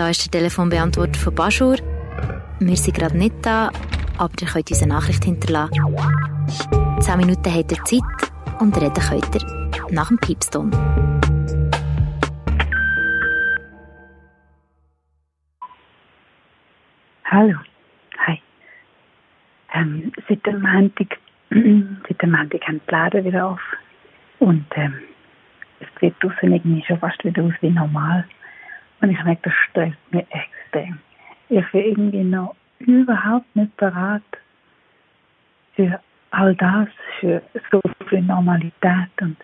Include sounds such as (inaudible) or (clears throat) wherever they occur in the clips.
da ist der Telefonbeantworter von Baschur. Wir sind gerade nicht da, aber ihr könnt uns eine Nachricht hinterlassen. Zehn Minuten habt ihr Zeit und reden könnt ihr nach dem Piepston. Hallo. Hi. Ähm, seit dem Montag, (clears throat) seit dem Montag haben die Läden wieder auf. Und ähm, es sieht draußen irgendwie schon fast wieder aus wie normal. Und ich merke, das stresst mich extrem. Ich bin irgendwie noch überhaupt nicht bereit für all das, für so viel Normalität und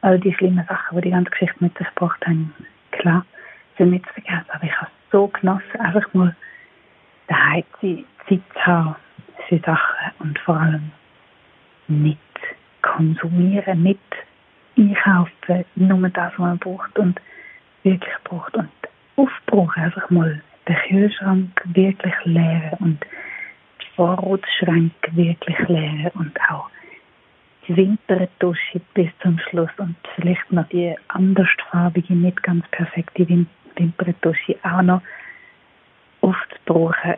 all die schlimmen Sachen, die die ganze Geschichte mit sich gebracht haben. Klar, sind nicht vergessen, aber ich habe es so genossen, einfach mal daheim Zeit zu haben für Sachen und vor allem nicht konsumieren, nicht einkaufen, nur das, was man braucht und wirklich braucht und aufbrauchen, einfach mal den Kühlschrank wirklich leeren und die Vorratsschränke wirklich leeren und auch die Wintertusche bis zum Schluss und vielleicht noch die andersfarbige, nicht ganz perfekte Wimperntusche auch noch aufzubrauchen.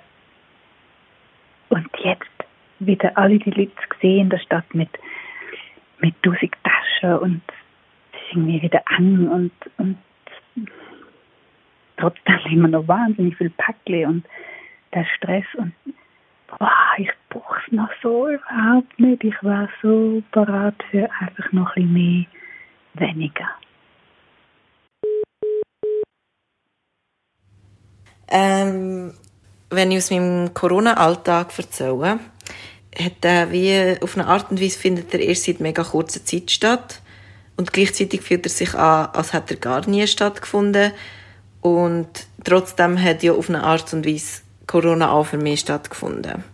Und jetzt wieder alle die Leute sehen in der Stadt mit, mit tausend Taschen und es ist irgendwie wieder eng und, und trotzdem immer noch wahnsinnig viel Päckchen und der Stress und boah, ich brauche es noch so überhaupt nicht. Ich war so bereit für einfach noch ein bisschen mehr, weniger. Ähm, wenn ich aus meinem Corona-Alltag erzähle, hat er wie auf eine Art und Weise findet er erst seit mega kurzer Zeit statt und gleichzeitig fühlt er sich an, als hätte er gar nie stattgefunden und trotzdem hat ja auf eine Art und Weise Corona auch für mich stattgefunden.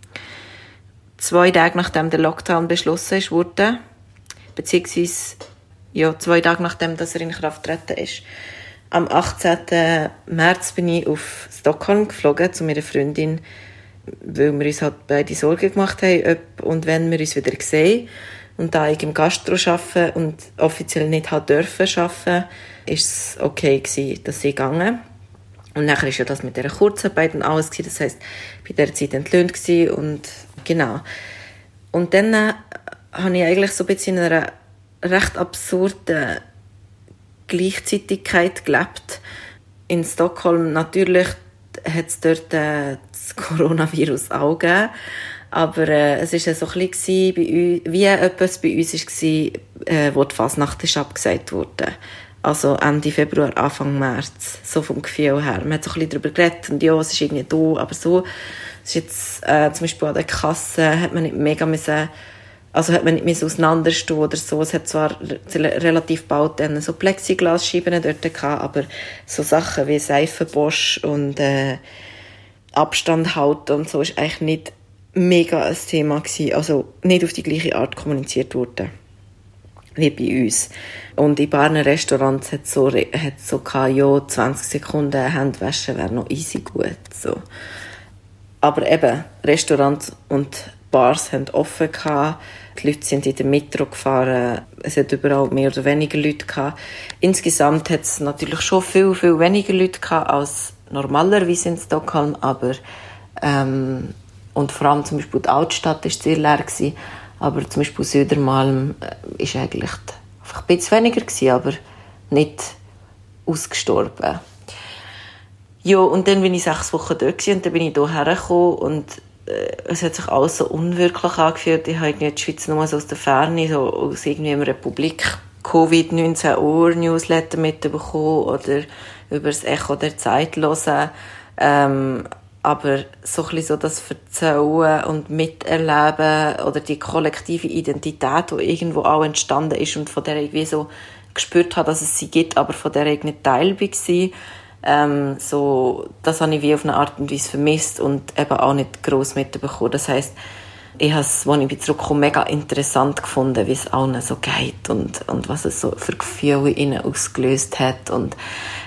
Zwei Tage nachdem der Lockdown beschlossen wurde, beziehungsweise ja, zwei Tage nachdem dass er in Kraft getreten ist, am 18. März bin ich auf Stockholm geflogen zu meiner Freundin, weil wir uns halt beide Sorgen gemacht haben, ob und wenn wir uns wieder sehen. Und da ich im Gastro arbeite und offiziell nicht halt dürfen arbeiten, ist es okay gewesen, dass ich gegangen. Und nachher ist ja das mit der Kurzarbeit und alles gewesen. Das ich war der Zeit entlöhnt gewesen und genau. Und dann äh, habe ich eigentlich so ein bisschen in einer recht absurden Gleichzeitigkeit gelebt. In Stockholm natürlich hat es dort äh, das Coronavirus auch gegeben. Aber äh, es war so ein bisschen bei uns, wie etwas bei uns war, äh, wo die Fasnacht ist abgesagt wurde. Also Ende Februar, Anfang März. So vom Gefühl her. Man hat so ein bisschen darüber geredet und ja, es ist irgendwie da, aber so. Es ist jetzt, äh, zum Beispiel an der Kasse hat man nicht mega müssen also hat man nicht so auseinanderstehen oder so. Es hat zwar relativ bald dann so Plexiglasscheiben dort gehabt, aber so Sachen wie Seifenbosch und äh, Abstand halten und so ist eigentlich nicht mega ein Thema gewesen. Also nicht auf die gleiche Art kommuniziert worden wie bei uns. Und in paar Restaurants hat so, hat so gehabt, ja, 20 Sekunden Handwaschen wäre noch easy gut. So. Aber eben, Restaurants und Bars haben offen gehabt die Leute sind in der Metro gefahren. Es hat überall mehr oder weniger Leute gehabt. Insgesamt hat es natürlich schon viel, viel weniger Leute gehabt als normalerweise in Stockholm, aber ähm, und vor allem zum Beispiel die Altstadt ist sehr leer gewesen, aber zum Beispiel Södermalm äh, ist eigentlich einfach ein bisschen weniger gewesen, aber nicht ausgestorben. Ja, und dann bin ich sechs Wochen dort und dann bin ich hierher gekommen und äh, es hat sich alles so unwirklich angefühlt. Ich habe die Schweiz nur so aus der Ferne, so aus irgendwie einem Republik Covid-19 Uhr Newsletter mitbekommen oder über das Echo der Zeit hören. Ähm, aber so ein so das Verzählen und Miterleben oder die kollektive Identität, die irgendwo auch entstanden ist und von der ich irgendwie so gespürt habe, dass es sie gibt, aber von der ich nicht Teil war, ähm, so, das habe ich wie auf eine Art und Weise vermisst und eben auch nicht gross mitbekommen. Das heisst, ich habe es, als ich zurückkomme, mega interessant gefunden, wie es allen so geht und, und was es so für Gefühle in ihnen ausgelöst hat. Und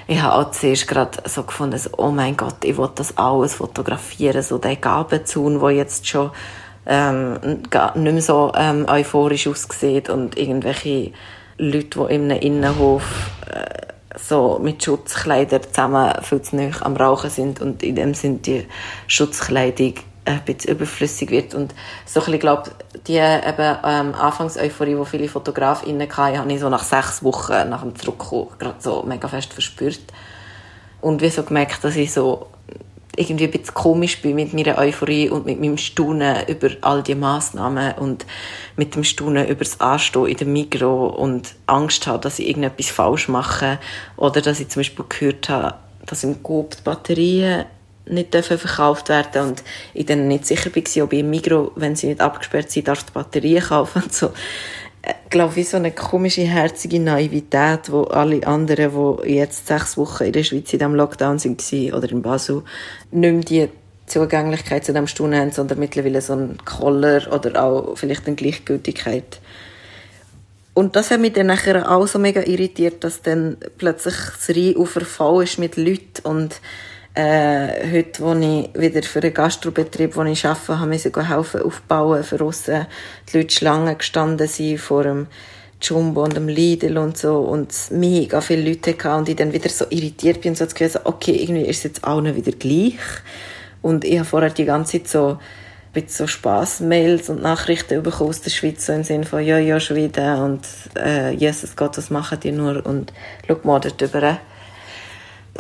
ich habe auch zuerst gerade so gefunden, so, oh mein Gott, ich will das alles fotografieren, so der Gabenzaun, der jetzt schon ähm, nicht mehr so ähm, euphorisch aussieht und irgendwelche Leute, die in einem Innenhof äh, so mit Schutzkleidern zusammen viel zu nah am Rauchen sind und in dem sind die Schutzkleidung ein bisschen überflüssig wird. Und so ein bisschen, glaube die eben ähm, Anfangseuphorie, die viele Fotografinnen hatten, habe ich so nach sechs Wochen nach dem Zurückkommen gerade so mega fest verspürt. Und wie so gemerkt, dass ich so irgendwie ein bisschen komisch bin mit meiner Euphorie und mit meinem Staunen über all die Massnahmen und mit dem Staunen über das Anstehen in der Migro und Angst habe, dass ich irgendetwas falsch mache oder dass ich zum Beispiel gehört habe, dass im Coop die Batterien nicht dürfen verkauft werden und ich dann nicht sicher war, ob ich im Migro, wenn sie nicht abgesperrt sind, darf die Batterien kaufen und so glaube ich, so eine komische, herzige Naivität, wo alle anderen, die jetzt sechs Wochen in der Schweiz in diesem Lockdown sind, oder in Basel, nicht mehr die Zugänglichkeit zu diesem Stunden haben, sondern mittlerweile so einen Koller oder auch vielleicht eine Gleichgültigkeit. Und das hat mich dann nachher auch so mega irritiert, dass dann plötzlich das Rheinufer voll ist mit Leuten und äh, heute, wo ich wieder für einen Gastrobetrieb, wo ich arbeite, habe ich helfen aufbauen, für aussen die Leute Schlangen gestanden sind vor dem Jumbo und dem Lidl und so. Und mega viele Leute hatten und ich dann wieder so irritiert bin und so das Gefühl, okay, irgendwie ist es jetzt allen wieder gleich. Und ich habe vorher die ganze Zeit so mit so Spaß-Mails und Nachrichten bekommen aus der Schweiz, so im Sinne von, ja, ja, Schweden und äh, Jesus Gott, was machen die nur? Und schau mal dort drüber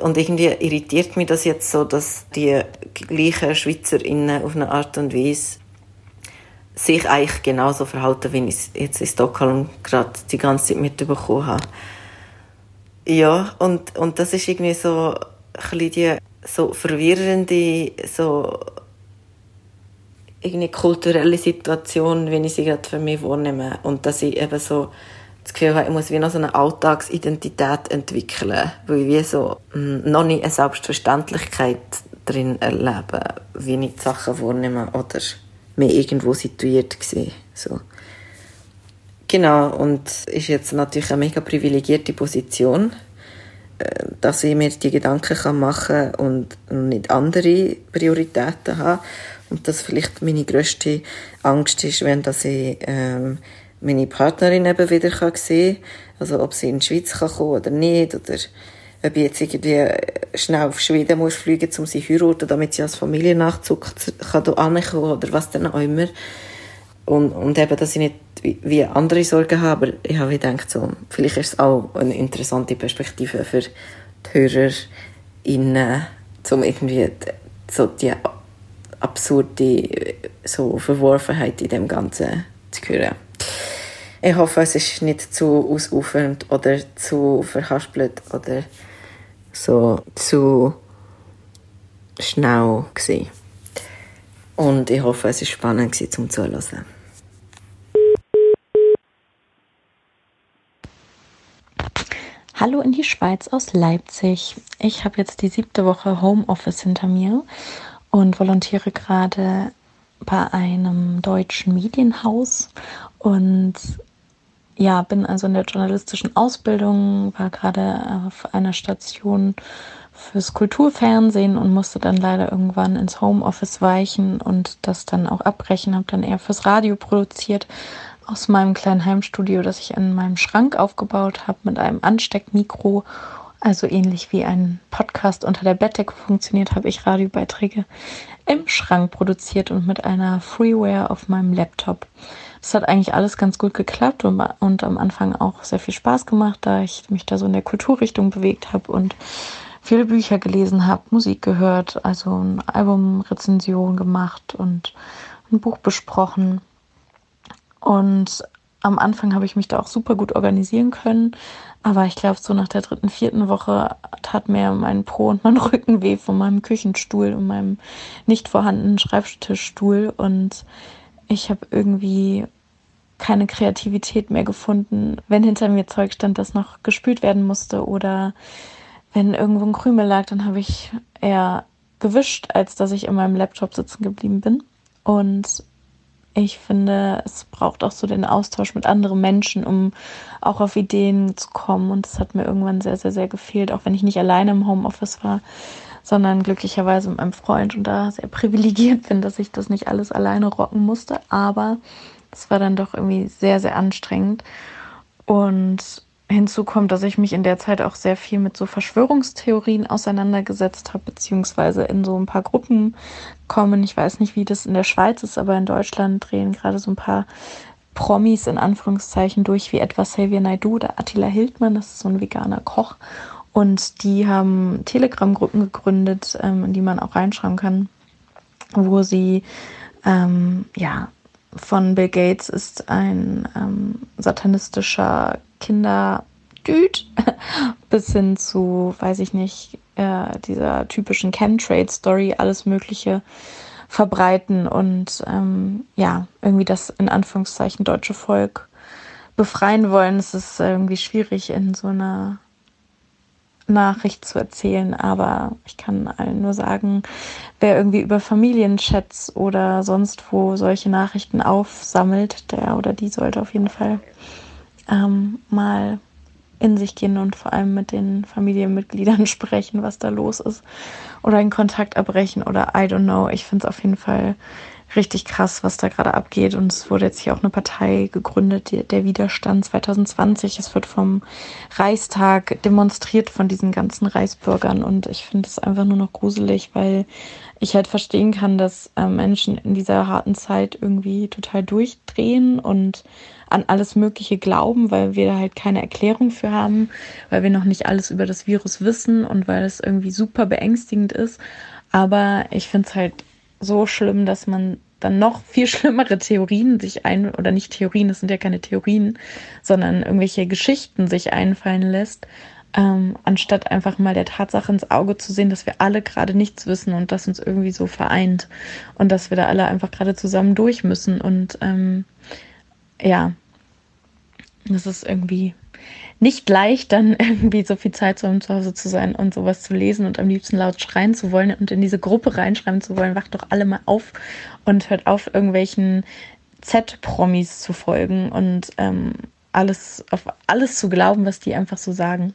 und irgendwie irritiert mich das jetzt so, dass die gleichen SchweizerInnen auf eine Art und Weise sich eigentlich genauso verhalten, wie ich es jetzt in Stockholm gerade die ganze Zeit mitbekommen habe. Ja, und, und das ist irgendwie so ein die so verwirrende, so irgendwie kulturelle Situation, wie ich sie gerade für mich wahrnehme. Und dass ich eben so das Gefühl habe, ich muss wie noch so eine Alltagsidentität entwickeln, weil ich wie so hm, noch nicht eine Selbstverständlichkeit drin erlebe, wie ich die Sachen wahrnehme oder mir irgendwo situiert war. So. Genau, und ist jetzt natürlich eine mega privilegierte Position, äh, dass ich mir die Gedanken machen kann und nicht andere Prioritäten habe. Und das vielleicht meine grösste Angst ist, wenn dass ich ähm, meine Partnerin eben wieder kann sehen kann. Also ob sie in die Schweiz kann kommen oder nicht. Oder ob ich jetzt irgendwie schnell auf Schweden muss fliegen um sie zu heiraten, damit sie als Familiennachzug kann hier ankommen oder was dann auch immer. Und, und eben, dass ich nicht wie andere Sorgen habe, aber ich habe gedacht, so, vielleicht ist es auch eine interessante Perspektive für die HörerInnen, um irgendwie so die absurde so Verworfenheit in dem Ganzen zu hören. Ich hoffe, es ist nicht zu ausufernd oder zu verhaspelt oder so zu schnell gewesen. Und ich hoffe, es war spannend gewesen, zum Zuhören. Hallo in die Schweiz aus Leipzig. Ich habe jetzt die siebte Woche Homeoffice hinter mir und volontiere gerade bei einem deutschen Medienhaus und ja, bin also in der journalistischen Ausbildung, war gerade auf einer Station fürs Kulturfernsehen und musste dann leider irgendwann ins Homeoffice weichen und das dann auch abbrechen, habe dann eher fürs Radio produziert aus meinem kleinen Heimstudio, das ich in meinem Schrank aufgebaut habe mit einem Ansteckmikro, also ähnlich wie ein Podcast unter der Bettdecke funktioniert, habe ich Radiobeiträge im Schrank produziert und mit einer Freeware auf meinem Laptop. Es hat eigentlich alles ganz gut geklappt und, und am Anfang auch sehr viel Spaß gemacht, da ich mich da so in der Kulturrichtung bewegt habe und viele Bücher gelesen habe, Musik gehört, also eine Albumrezension gemacht und ein Buch besprochen. Und am Anfang habe ich mich da auch super gut organisieren können. Aber ich glaube, so nach der dritten, vierten Woche tat mir mein Po und mein (laughs) Rücken weh von meinem Küchenstuhl und meinem nicht vorhandenen Schreibtischstuhl. Und ich habe irgendwie keine Kreativität mehr gefunden, wenn hinter mir Zeug stand, das noch gespült werden musste oder wenn irgendwo ein Krümel lag, dann habe ich eher gewischt, als dass ich in meinem Laptop sitzen geblieben bin. Und ich finde, es braucht auch so den Austausch mit anderen Menschen, um auch auf Ideen zu kommen. Und das hat mir irgendwann sehr, sehr, sehr gefehlt, auch wenn ich nicht alleine im Homeoffice war, sondern glücklicherweise mit meinem Freund und da sehr (laughs) privilegiert bin, dass ich das nicht alles alleine rocken musste. Aber es war dann doch irgendwie sehr, sehr anstrengend. Und hinzu kommt, dass ich mich in der Zeit auch sehr viel mit so Verschwörungstheorien auseinandergesetzt habe, beziehungsweise in so ein paar Gruppen kommen. Ich weiß nicht, wie das in der Schweiz ist, aber in Deutschland drehen gerade so ein paar Promis in Anführungszeichen durch, wie etwa Xavier Naidu oder Attila Hildmann, das ist so ein veganer Koch. Und die haben Telegram-Gruppen gegründet, ähm, in die man auch reinschreiben kann, wo sie ähm, ja von Bill Gates ist ein ähm, satanistischer Kinderdüd (laughs) bis hin zu, weiß ich nicht, äh, dieser typischen Chemtrade-Story, alles Mögliche verbreiten und ähm, ja, irgendwie das in Anführungszeichen deutsche Volk befreien wollen. Es ist irgendwie schwierig in so einer Nachricht zu erzählen, aber ich kann allen nur sagen, wer irgendwie über Familienchats oder sonst wo solche Nachrichten aufsammelt, der oder die sollte auf jeden Fall ähm, mal in sich gehen und vor allem mit den Familienmitgliedern (laughs) sprechen, was da los ist. Oder in Kontakt abbrechen oder I don't know. Ich finde es auf jeden Fall richtig krass, was da gerade abgeht. Und es wurde jetzt hier auch eine Partei gegründet, der Widerstand 2020. Es wird vom Reichstag demonstriert von diesen ganzen Reichsbürgern. Und ich finde es einfach nur noch gruselig, weil ich halt verstehen kann, dass äh, Menschen in dieser harten Zeit irgendwie total durchdrehen und an alles Mögliche glauben, weil wir halt keine Erklärung für haben, weil wir noch nicht alles über das Virus wissen und weil es irgendwie super beängstigend ist. Aber ich finde es halt so schlimm, dass man dann noch viel (laughs) schlimmere Theorien sich ein, oder nicht Theorien, das sind ja keine Theorien, sondern irgendwelche Geschichten sich einfallen lässt, ähm, anstatt einfach mal der Tatsache ins Auge zu sehen, dass wir alle gerade nichts wissen und das uns irgendwie so vereint und dass wir da alle einfach gerade zusammen durch müssen. Und ähm, ja, das ist irgendwie nicht leicht, dann (laughs) irgendwie so viel Zeit zu, zu Hause zu sein und sowas zu lesen und am liebsten laut schreien zu wollen und in diese Gruppe reinschreiben zu wollen, wacht doch alle mal auf und hört auf, irgendwelchen Z-Promis zu folgen und ähm, alles, auf alles zu glauben, was die einfach so sagen.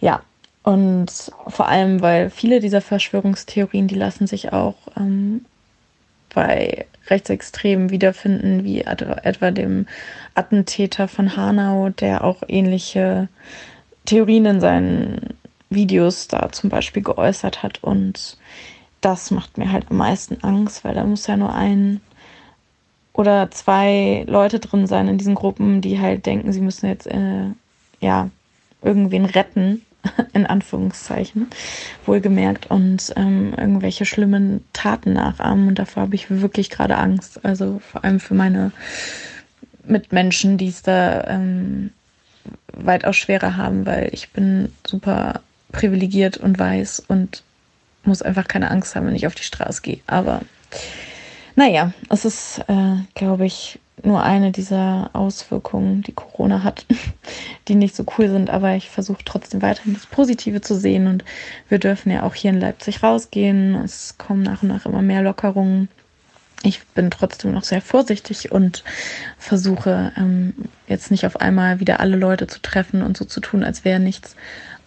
Ja, und vor allem, weil viele dieser Verschwörungstheorien, die lassen sich auch ähm, bei Rechtsextremen wiederfinden, wie etwa dem Attentäter von Hanau, der auch ähnliche Theorien in seinen Videos da zum Beispiel geäußert hat. Und das macht mir halt am meisten Angst, weil da muss ja nur ein oder zwei Leute drin sein in diesen Gruppen, die halt denken, sie müssen jetzt äh, ja irgendwen retten (laughs) in Anführungszeichen, wohlgemerkt, und ähm, irgendwelche schlimmen Taten nachahmen. Und davor habe ich wirklich gerade Angst. Also vor allem für meine Mitmenschen, die es da ähm, weitaus schwerer haben, weil ich bin super privilegiert und weiß und muss einfach keine Angst haben, wenn ich auf die Straße gehe. Aber naja, es ist, äh, glaube ich, nur eine dieser Auswirkungen, die Corona hat, (laughs) die nicht so cool sind. Aber ich versuche trotzdem weiterhin das Positive zu sehen. Und wir dürfen ja auch hier in Leipzig rausgehen. Es kommen nach und nach immer mehr Lockerungen. Ich bin trotzdem noch sehr vorsichtig und versuche ähm, jetzt nicht auf einmal wieder alle Leute zu treffen und so zu tun, als wäre nichts.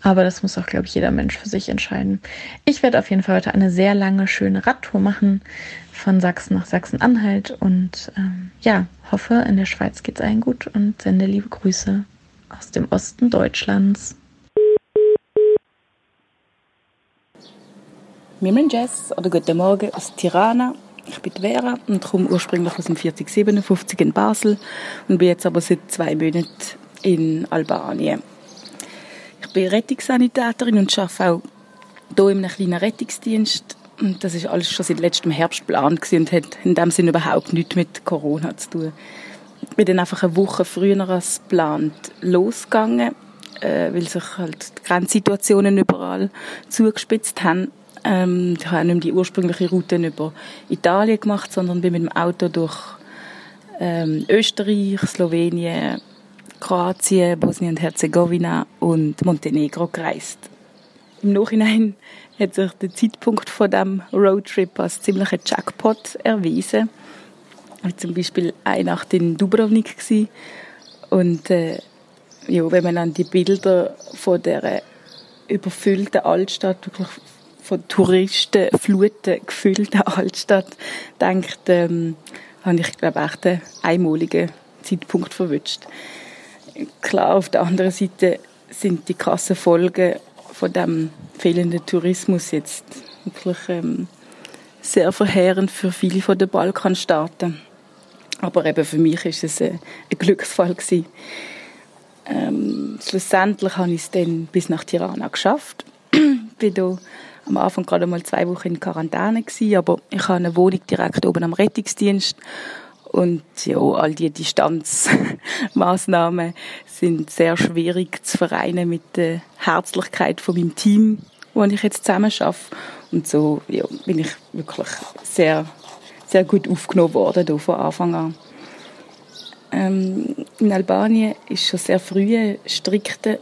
Aber das muss auch, glaube ich, jeder Mensch für sich entscheiden. Ich werde auf jeden Fall heute eine sehr lange, schöne Radtour machen von Sachsen nach Sachsen-Anhalt und ähm, ja, hoffe, in der Schweiz geht es allen gut und sende liebe Grüße aus dem Osten Deutschlands. Mirren Jess oder guten Morgen aus Tirana. Ich bin Vera und komme ursprünglich aus dem 4057 in Basel und bin jetzt aber seit zwei Monaten in Albanien. Ich bin Rettungssanitäterin und arbeite auch hier in einem kleinen Rettungsdienst und das ist alles schon seit letztem Herbst geplant und hat in dem Sinne überhaupt nichts mit Corona zu tun. Ich bin dann einfach eine Woche früher als geplant losgegangen, äh, weil sich halt die Grenzsituationen überall zugespitzt haben. Ähm, ich habe nicht die ursprüngliche Route über Italien gemacht, sondern bin mit dem Auto durch ähm, Österreich, Slowenien, Kroatien, Bosnien und Herzegowina und Montenegro gereist. Im Nachhinein hat sich der Zeitpunkt von dem Roadtrip als ziemlicher Jackpot erwiesen. Ich zum Beispiel eine Nacht in Dubrovnik gewesen. und äh, ja, wenn man an die Bilder von der überfüllten Altstadt, wirklich von Touristen Fluten gefüllten Altstadt denkt, ähm, habe ich glaube echt einen einmaligen Zeitpunkt verwünscht. Klar, auf der anderen Seite sind die krassen Folgen von dem fehlenden Tourismus jetzt wirklich ähm, sehr verheerend für viele von den Balkanstaaten. Aber eben für mich ist es ein, ein Glücksfall gewesen. Ähm, schlussendlich habe ich es dann bis nach Tirana geschafft. (clears throat) bin da am Anfang gerade mal zwei Wochen in Quarantäne gewesen, aber ich habe eine Wohnung direkt oben am Rettungsdienst und ja, all die Distanzmaßnahmen sind sehr schwierig zu vereinen mit der Herzlichkeit von meinem Team, wo ich jetzt zusammen arbeite. Und so ja, bin ich wirklich sehr, sehr gut aufgenommen worden hier von Anfang an. Ähm, in Albanien ist schon sehr früh ein strikter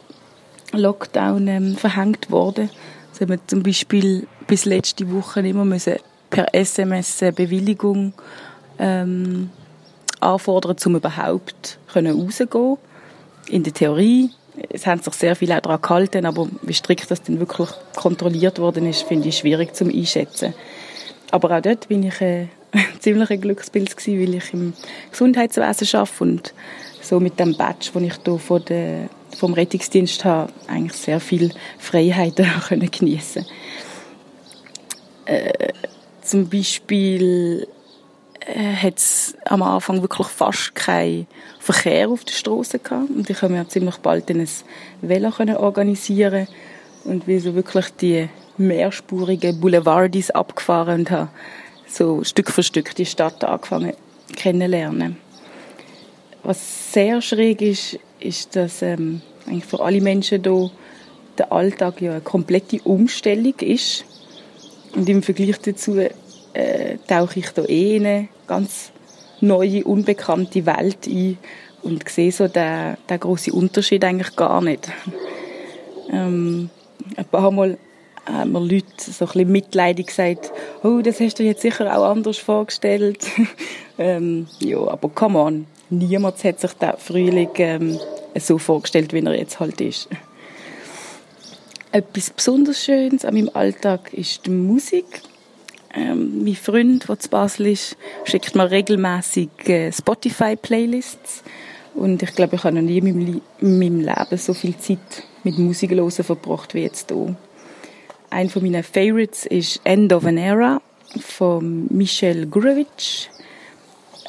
Lockdown ähm, verhängt worden. Also wir zum Beispiel bis letzte Woche immer müssen per SMS Bewilligung ähm, anfordern, um überhaupt rauszugehen. In der Theorie. Es haben sich sehr viele daran gehalten, aber wie strikt das dann wirklich kontrolliert worden ist, finde ich schwierig zum einschätzen. Aber auch dort bin ich äh, (laughs) ein Glücksbild gewesen, weil ich im Gesundheitswesen arbeite und so mit dem Badge, den ich hier von der, vom Rettungsdienst habe, eigentlich sehr viel Freiheiten (laughs) können geniessen. Äh, zum Beispiel hat es am Anfang wirklich fast keinen Verkehr auf der Straße gehabt. Und ich konnte mir ziemlich bald ein Velo organisieren und wir so wirklich die mehrspurigen Boulevardis abgefahren und habe so Stück für Stück die Stadt angefangen kennenlernen. Was sehr schräg ist, ist, dass ähm, eigentlich für alle Menschen hier der Alltag ja eine komplette Umstellung ist. Und im Vergleich dazu äh, tauche ich da eh in eine ganz neue, unbekannte Welt ein und sehe so den, den grossen Unterschied eigentlich gar nicht. Ähm, ein paar Mal haben mir Leute so ein bisschen mitleidig gesagt, oh, das hast du jetzt sicher auch anders vorgestellt. (laughs) ähm, ja, aber come on, niemand hat sich den Frühling ähm, so vorgestellt, wie er jetzt halt ist. Etwas besonders Schönes an meinem Alltag ist die Musik. Ähm, mein Freund, der zu Basel ist, schickt mir regelmäßig äh, Spotify-Playlists. Und ich glaube, ich habe noch nie in meinem, Leben so viel Zeit mit Musik hören verbracht wie jetzt hier. Ein von meinen Favorites ist End of an Era von Michel Gurevich.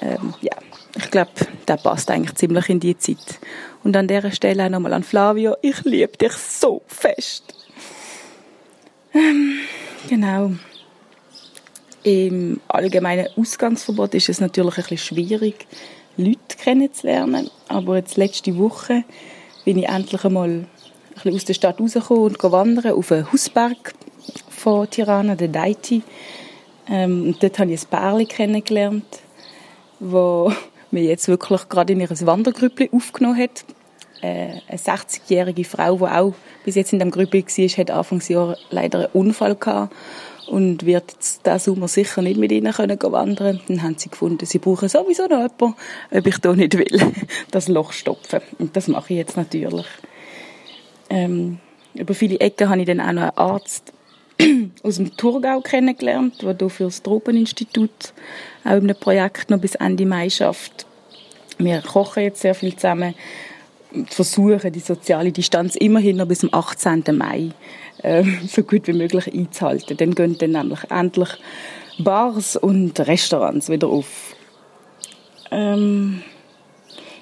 Ähm, ja, ich glaube, der passt eigentlich ziemlich in die Zeit. Und an dieser Stelle auch nochmal an Flavio. Ich liebe dich so fest. Ähm, genau. Im allgemeinen Ausgangsverbot ist es natürlich ein bisschen schwierig, Leute kennenzulernen. Aber jetzt letzte Woche bin ich endlich einmal ein bisschen aus der Stadt rausgekommen und wandern auf einen Hausberg von Tirana, der Daiti. Ähm, und dort habe ich ein Pärchen kennengelernt, wo (laughs) mir jetzt wirklich gerade in ihr Wandergrüppli aufgenommen hat. Äh, eine 60-jährige Frau, die auch bis jetzt in dem Grüppli war, hat Anfangsjahr leider einen Unfall gehabt und wird jetzt diesen Sommer sicher nicht mit ihnen können wandern Dann haben sie gefunden, sie brauchen sowieso noch jemanden, ob ich da nicht will, (laughs) das Loch stopfen. Und das mache ich jetzt natürlich. Ähm, über viele Ecken habe ich dann auch noch einen Arzt (clears throat) aus dem Thurgau kennengelernt, der hier für das Tropeninstitut auch in einem Projekt noch bis Ende Mai schafft. Wir kochen jetzt sehr viel zusammen versuchen, die soziale Distanz immerhin noch bis zum 18. Mai äh, so gut wie möglich einzuhalten. Dann gehen dann nämlich endlich Bars und Restaurants wieder auf. Ähm,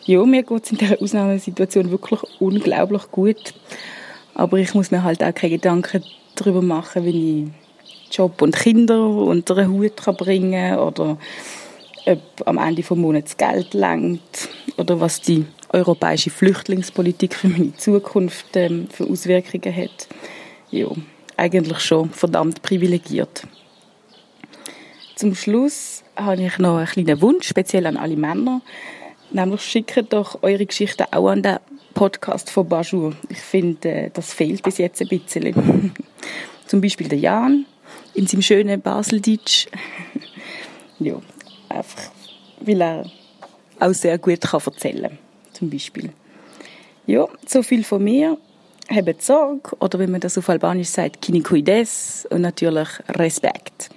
ja, mir geht es in dieser Ausnahmesituation wirklich unglaublich gut. Aber ich muss mir halt auch keine Gedanken darüber machen, wie ich Job und Kinder unter einen Hut kann bringen kann oder ob am Ende des Monats Geld langt oder was die europäische Flüchtlingspolitik für meine Zukunft ähm, für Auswirkungen hat ja, eigentlich schon verdammt privilegiert. Zum Schluss habe ich noch einen kleinen Wunsch, speziell an alle Männer. Nämlich schickt doch eure Geschichten auch an den Podcast von Bajur. Ich finde, äh, das fehlt bis jetzt ein bisschen. (laughs) Zum Beispiel der Jan in seinem schönen Baseldeutsch. (laughs) ja, einfach, weil er auch sehr gut kann erzählen kann zum Beispiel. Ja, so viel von mir. Habt Sorge oder wie man das auf Albanisch sagt, kinikuides und natürlich Respekt.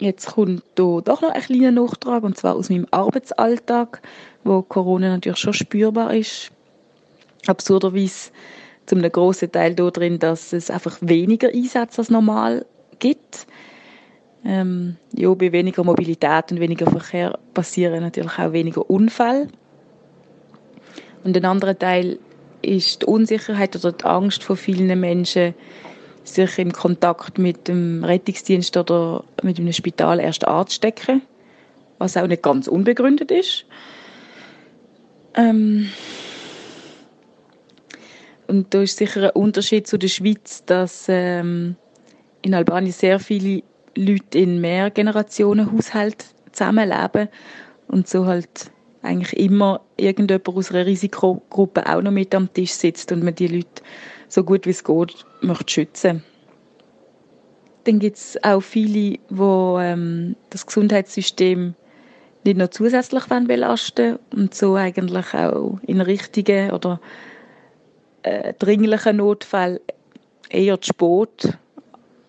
Jetzt kommt hier doch noch ein kleiner Nachtrag, und zwar aus meinem Arbeitsalltag, wo Corona natürlich schon spürbar ist. Absurderweise zu einem grossen Teil darin, dass es einfach weniger Einsätze als normal gibt. Ähm, ja, bei weniger Mobilität und weniger Verkehr passieren natürlich auch weniger Unfälle. Und ein anderer Teil ist die Unsicherheit oder die Angst von vielen Menschen, sich im Kontakt mit dem Rettungsdienst oder mit einem Spital erst anzustecken, was auch nicht ganz unbegründet ist. Ähm und da ist sicher ein Unterschied zu der Schweiz, dass ähm, in Albanien sehr viele Leute in Mehrgenerationenhaushalten zusammenleben und so halt eigentlich immer irgendjemand aus einer Risikogruppe auch noch mit am Tisch sitzt und man die Leute so gut wie es geht möchte schützen. Dann gibt es auch viele, die ähm, das Gesundheitssystem nicht noch zusätzlich belasten und so eigentlich auch in richtigen oder äh, dringlichen Notfällen eher zu spät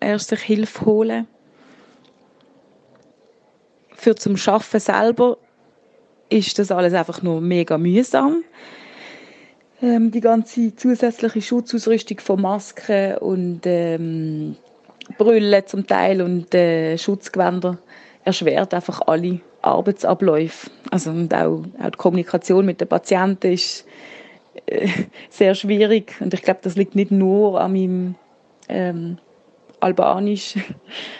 erst sich Hilfe holen. Für zum Schaffen selber ist das alles einfach nur mega mühsam. Ähm, die ganze zusätzliche Schutzausrüstung von Masken und ähm, Brüllen zum Teil und äh, Schutzgewänder erschwert einfach alle Arbeitsabläufe. Also und auch, auch die Kommunikation mit den Patienten ist (laughs) sehr schwierig und ich glaube, das liegt nicht nur an meinem ähm, Albanisch,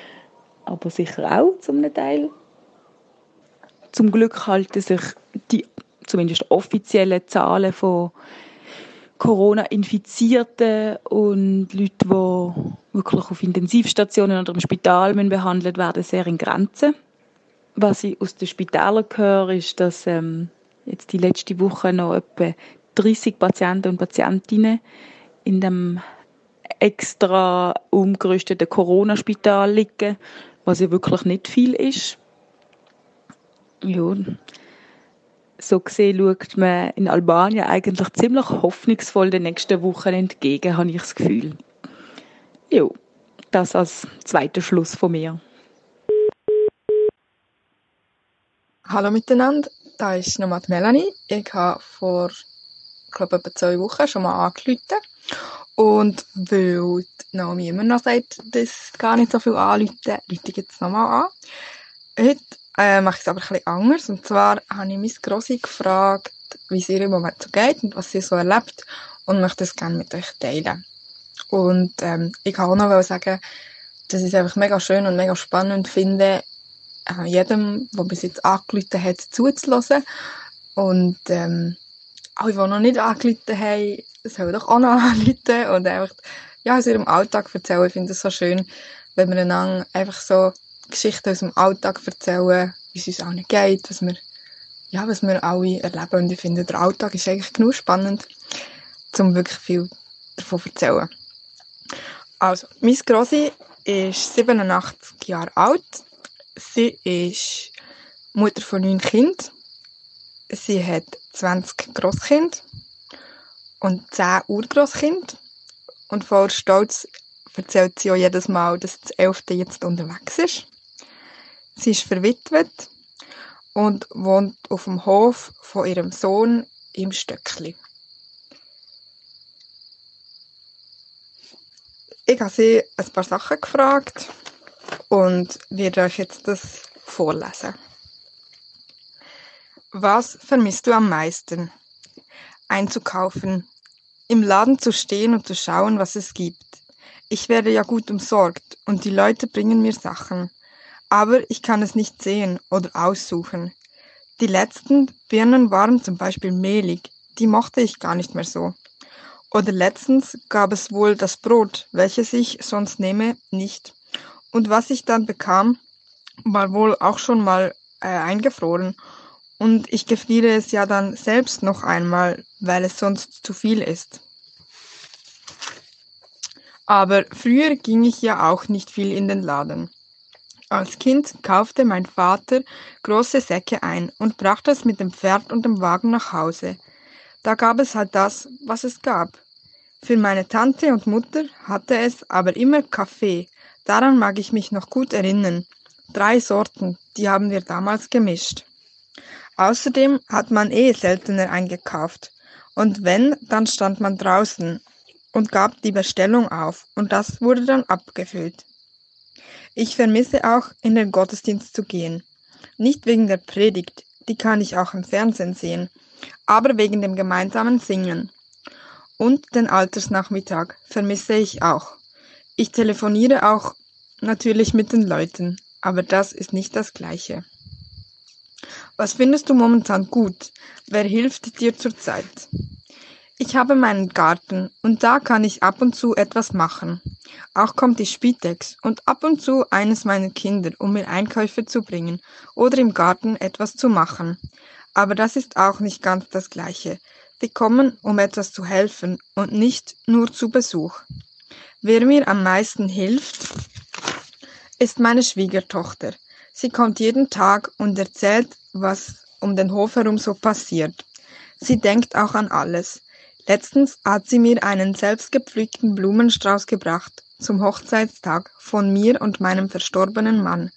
(laughs) aber sicher auch zum Teil. Zum Glück halten sich die zumindest offiziellen Zahlen von Corona-Infizierten und Leute, die wirklich auf Intensivstationen oder im Spital behandelt werden, sehr in Grenzen. Was ich aus den Spitälern höre, ist, dass ähm, jetzt die letzte Woche noch etwa 30 Patienten und Patientinnen in dem extra umgerüsteten Corona-Spital liegen, was ja wirklich nicht viel ist. Ja, so gesehen schaut man in Albanien eigentlich ziemlich hoffnungsvoll den nächsten Wochen entgegen, habe ich das Gefühl. Ja, das als zweiter Schluss von mir. Hallo miteinander, da ist nochmal Melanie. Ich habe vor, glaube, etwa zwei Wochen schon mal angerufen. Und weil Naomi immer noch sagt, dass gar nicht so viel anrufen, rufe ich jetzt nochmal an. Heute äh, mache ich es aber bisschen anders. Und zwar habe ich meine Grossi gefragt, wie es ihr im Moment so geht und was sie so erlebt und möchte das gerne mit euch teilen. Und ähm, ich kann auch noch sagen, dass ich es einfach mega schön und mega spannend finde, äh, jedem, der bis jetzt angerufen hat, zuzulassen. Und ähm, alle, die noch nicht angerufen haben, sollen doch auch noch (laughs) anrufen und einfach ja, aus ihrem Alltag erzählen. Ich finde es so schön, wenn wir einander einfach so Geschichten aus dem Alltag erzählen, wie es uns allen geht, was wir, ja, was wir alle erleben. Und ich finde, der Alltag ist eigentlich genug spannend, um wirklich viel davon zu erzählen. Also, meine Grossi ist 87 Jahre alt. Sie ist Mutter von neun Kindern. Sie hat 20 Grosskinder und 10 Urgroßkinder. Und voll stolz erzählt sie auch jedes Mal, dass das Elfte jetzt unterwegs ist. Sie ist verwitwet und wohnt auf dem Hof von ihrem Sohn im Stöckli. Ich habe sie ein paar Sachen gefragt und werde euch jetzt das vorlesen. Was vermisst du am meisten? Einzukaufen, im Laden zu stehen und zu schauen, was es gibt. Ich werde ja gut umsorgt und die Leute bringen mir Sachen aber ich kann es nicht sehen oder aussuchen. Die letzten Birnen waren zum Beispiel mehlig, die mochte ich gar nicht mehr so. Oder letztens gab es wohl das Brot, welches ich sonst nehme, nicht. Und was ich dann bekam, war wohl auch schon mal äh, eingefroren. Und ich gefriere es ja dann selbst noch einmal, weil es sonst zu viel ist. Aber früher ging ich ja auch nicht viel in den Laden. Als Kind kaufte mein Vater große Säcke ein und brachte es mit dem Pferd und dem Wagen nach Hause. Da gab es halt das, was es gab. Für meine Tante und Mutter hatte es aber immer Kaffee. Daran mag ich mich noch gut erinnern. Drei Sorten, die haben wir damals gemischt. Außerdem hat man eh seltener eingekauft. Und wenn, dann stand man draußen und gab die Bestellung auf und das wurde dann abgefüllt. Ich vermisse auch, in den Gottesdienst zu gehen. Nicht wegen der Predigt, die kann ich auch im Fernsehen sehen, aber wegen dem gemeinsamen Singen. Und den Altersnachmittag vermisse ich auch. Ich telefoniere auch natürlich mit den Leuten, aber das ist nicht das Gleiche. Was findest du momentan gut? Wer hilft dir zurzeit? Ich habe meinen Garten und da kann ich ab und zu etwas machen. Auch kommt die Spitex und ab und zu eines meiner Kinder, um mir Einkäufe zu bringen oder im Garten etwas zu machen. Aber das ist auch nicht ganz das Gleiche. Sie kommen, um etwas zu helfen und nicht nur zu Besuch. Wer mir am meisten hilft, ist meine Schwiegertochter. Sie kommt jeden Tag und erzählt, was um den Hof herum so passiert. Sie denkt auch an alles. Letztens hat sie mir einen selbstgepflückten Blumenstrauß gebracht zum Hochzeitstag von mir und meinem verstorbenen Mann.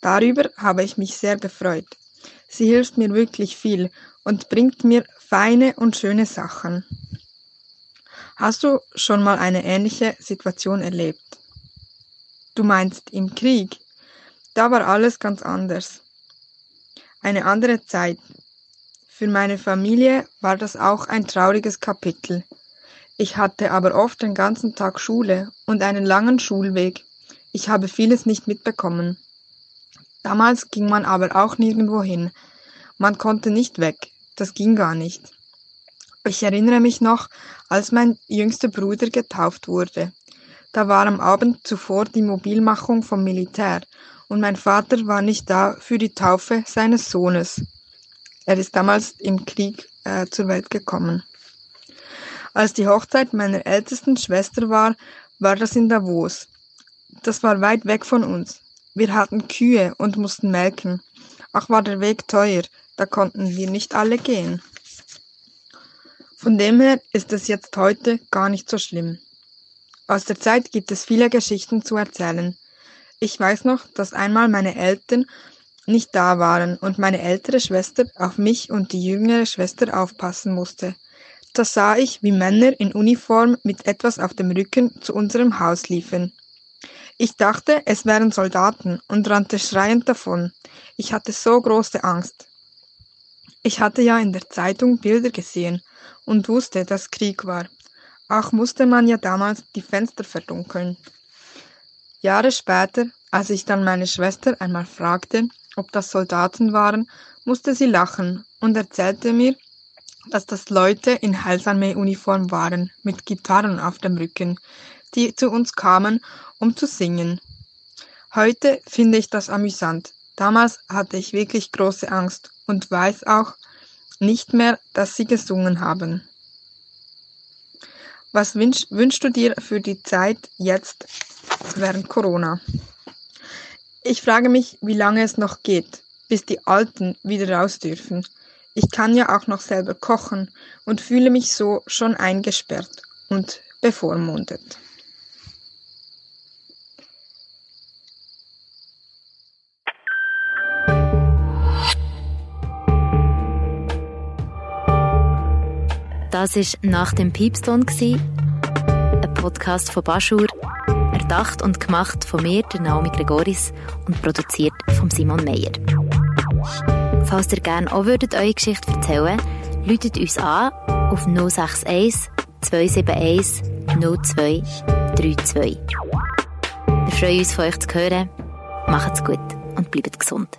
Darüber habe ich mich sehr gefreut. Sie hilft mir wirklich viel und bringt mir feine und schöne Sachen. Hast du schon mal eine ähnliche Situation erlebt? Du meinst im Krieg? Da war alles ganz anders. Eine andere Zeit, für meine Familie war das auch ein trauriges Kapitel. Ich hatte aber oft den ganzen Tag Schule und einen langen Schulweg. Ich habe vieles nicht mitbekommen. Damals ging man aber auch nirgendwo hin. Man konnte nicht weg. Das ging gar nicht. Ich erinnere mich noch, als mein jüngster Bruder getauft wurde. Da war am Abend zuvor die Mobilmachung vom Militär und mein Vater war nicht da für die Taufe seines Sohnes. Er ist damals im Krieg äh, zur Welt gekommen. Als die Hochzeit meiner ältesten Schwester war, war das in Davos. Das war weit weg von uns. Wir hatten Kühe und mussten melken. Ach war der Weg teuer, da konnten wir nicht alle gehen. Von dem her ist es jetzt heute gar nicht so schlimm. Aus der Zeit gibt es viele Geschichten zu erzählen. Ich weiß noch, dass einmal meine Eltern nicht da waren und meine ältere Schwester auf mich und die jüngere Schwester aufpassen musste. Da sah ich, wie Männer in Uniform mit etwas auf dem Rücken zu unserem Haus liefen. Ich dachte, es wären Soldaten und rannte schreiend davon. Ich hatte so große Angst. Ich hatte ja in der Zeitung Bilder gesehen und wusste, dass Krieg war. Auch musste man ja damals die Fenster verdunkeln. Jahre später, als ich dann meine Schwester einmal fragte, ob das Soldaten waren, musste sie lachen und erzählte mir, dass das Leute in Heilsarmee-Uniform waren, mit Gitarren auf dem Rücken, die zu uns kamen, um zu singen. Heute finde ich das amüsant. Damals hatte ich wirklich große Angst und weiß auch nicht mehr, dass sie gesungen haben. Was wünsch, wünschst du dir für die Zeit jetzt während Corona? Ich frage mich, wie lange es noch geht, bis die Alten wieder raus dürfen. Ich kann ja auch noch selber kochen und fühle mich so schon eingesperrt und bevormundet. Das war nach dem Piepston, ein Podcast von Baschur Erdacht und gemacht von mir, der Naomi Gregoris, und produziert von Simon Meyer. Falls ihr gerne auch würdet eure Geschichte erzählen läutet uns an auf 061 271 02 32. Wir freuen uns, von euch zu hören. Macht's gut und bleibt gesund.